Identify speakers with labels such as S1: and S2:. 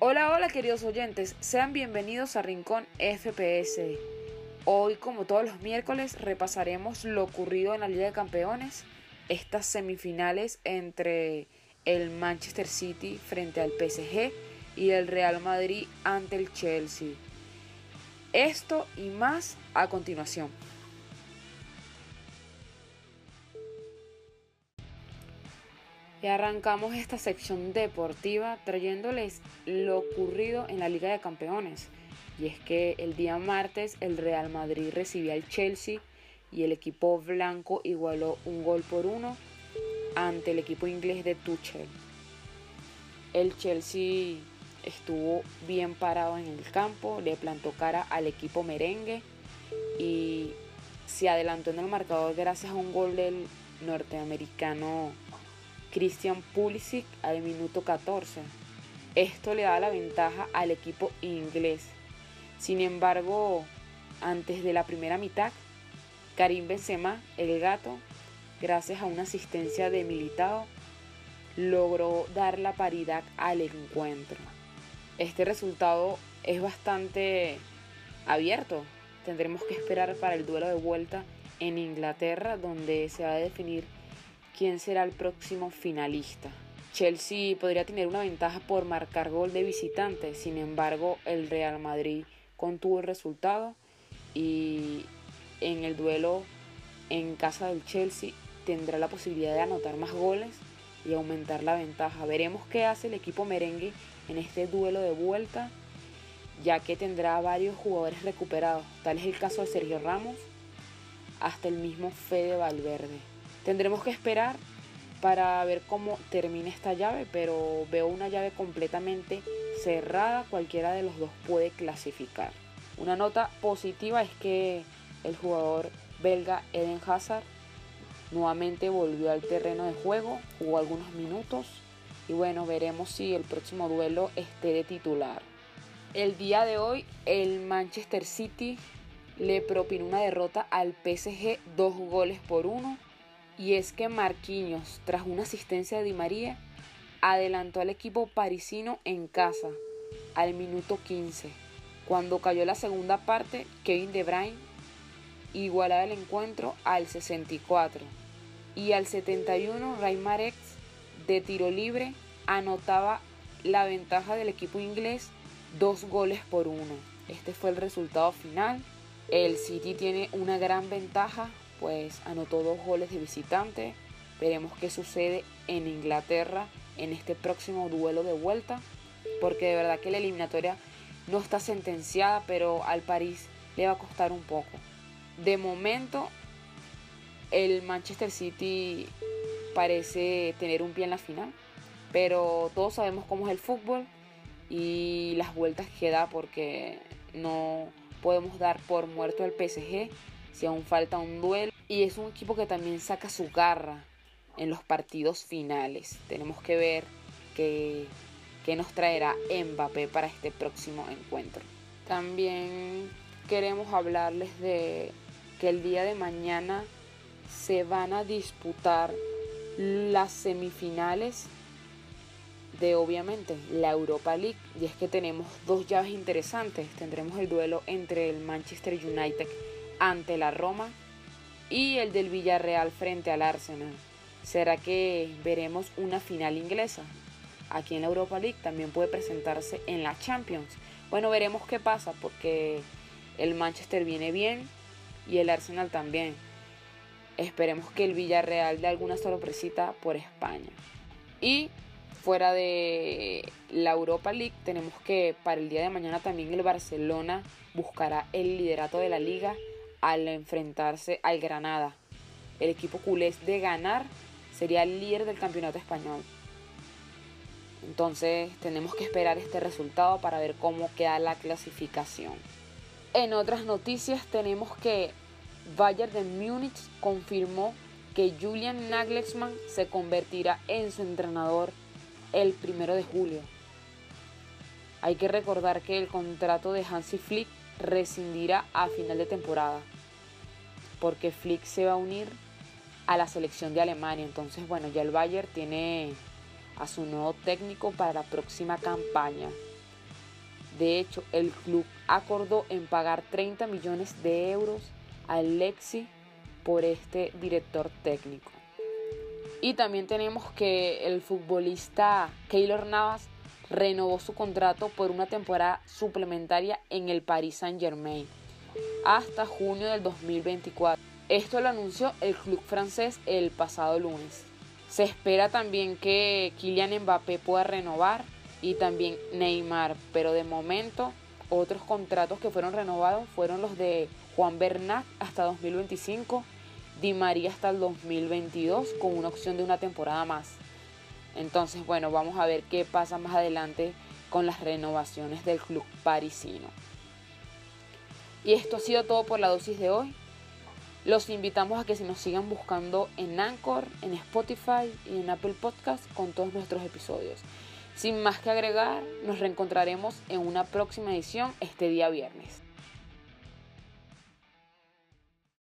S1: Hola, hola queridos oyentes, sean bienvenidos a Rincón FPS. Hoy, como todos los miércoles, repasaremos lo ocurrido en la Liga de Campeones, estas semifinales entre el Manchester City frente al PSG y el Real Madrid ante el Chelsea. Esto y más a continuación. Y arrancamos esta sección deportiva trayéndoles lo ocurrido en la Liga de Campeones. Y es que el día martes el Real Madrid recibía al Chelsea y el equipo blanco igualó un gol por uno ante el equipo inglés de Tuchel. El Chelsea estuvo bien parado en el campo, le plantó cara al equipo merengue y se adelantó en el marcador gracias a un gol del norteamericano Christian Pulisic al minuto 14. Esto le da la ventaja al equipo inglés. Sin embargo, antes de la primera mitad, Karim Benzema, el gato, gracias a una asistencia de Militao, logró dar la paridad al encuentro. Este resultado es bastante abierto. Tendremos que esperar para el duelo de vuelta en Inglaterra, donde se va a definir quién será el próximo finalista. Chelsea podría tener una ventaja por marcar gol de visitante, sin embargo el Real Madrid contuvo el resultado y en el duelo en casa del Chelsea tendrá la posibilidad de anotar más goles y aumentar la ventaja. Veremos qué hace el equipo merengue en este duelo de vuelta, ya que tendrá varios jugadores recuperados, tal es el caso de Sergio Ramos, hasta el mismo Fede Valverde. Tendremos que esperar para ver cómo termina esta llave, pero veo una llave completamente cerrada, cualquiera de los dos puede clasificar. Una nota positiva es que el jugador belga Eden Hazard nuevamente volvió al terreno de juego, jugó algunos minutos y bueno, veremos si el próximo duelo esté de titular. El día de hoy el Manchester City le propinó una derrota al PSG dos goles por uno y es que Marquinhos, tras una asistencia de Di María, adelantó al equipo parisino en casa al minuto 15. Cuando cayó la segunda parte, Kevin De Bruyne igualaba el encuentro al 64 y al 71 Raymar X de tiro libre anotaba la ventaja del equipo inglés dos goles por uno. Este fue el resultado final. El City tiene una gran ventaja pues anotó dos goles de visitante. Veremos qué sucede en Inglaterra en este próximo duelo de vuelta, porque de verdad que la eliminatoria no está sentenciada, pero al París le va a costar un poco. De momento, el Manchester City parece tener un pie en la final, pero todos sabemos cómo es el fútbol y las vueltas que da porque no podemos dar por muerto al PSG si aún falta un duelo. Y es un equipo que también saca su garra en los partidos finales. Tenemos que ver qué, qué nos traerá Mbappé para este próximo encuentro. También queremos hablarles de que el día de mañana se van a disputar las semifinales de obviamente la Europa League y es que tenemos dos llaves interesantes. Tendremos el duelo entre el Manchester United ante la Roma y el del Villarreal frente al Arsenal. ¿Será que veremos una final inglesa? Aquí en la Europa League también puede presentarse en la Champions. Bueno, veremos qué pasa porque el Manchester viene bien y el Arsenal también. Esperemos que el Villarreal dé alguna sorpresita por España. Y fuera de la Europa League tenemos que para el día de mañana también el Barcelona buscará el liderato de la liga al enfrentarse al Granada. El equipo culés de ganar sería el líder del campeonato español. Entonces tenemos que esperar este resultado para ver cómo queda la clasificación. En otras noticias tenemos que Bayern de Múnich confirmó que Julian Nagelsmann se convertirá en su entrenador el primero de julio. Hay que recordar que el contrato de Hansi Flick rescindirá a final de temporada, porque Flick se va a unir a la selección de Alemania. Entonces, bueno, ya el Bayern tiene a su nuevo técnico para la próxima campaña. De hecho, el club acordó en pagar 30 millones de euros a Lexi por este director técnico. Y también tenemos que el futbolista Keylor Navas renovó su contrato por una temporada suplementaria en el Paris Saint Germain hasta junio del 2024. Esto lo anunció el club francés el pasado lunes. Se espera también que Kylian Mbappé pueda renovar y también Neymar, pero de momento otros contratos que fueron renovados fueron los de Juan Bernat hasta 2025, Di María hasta el 2022 con una opción de una temporada más. Entonces, bueno, vamos a ver qué pasa más adelante con las renovaciones del club parisino. Y esto ha sido todo por la dosis de hoy. Los invitamos a que se nos sigan buscando en Anchor, en Spotify y en Apple Podcast con todos nuestros episodios. Sin más que agregar, nos reencontraremos en una próxima edición este día viernes.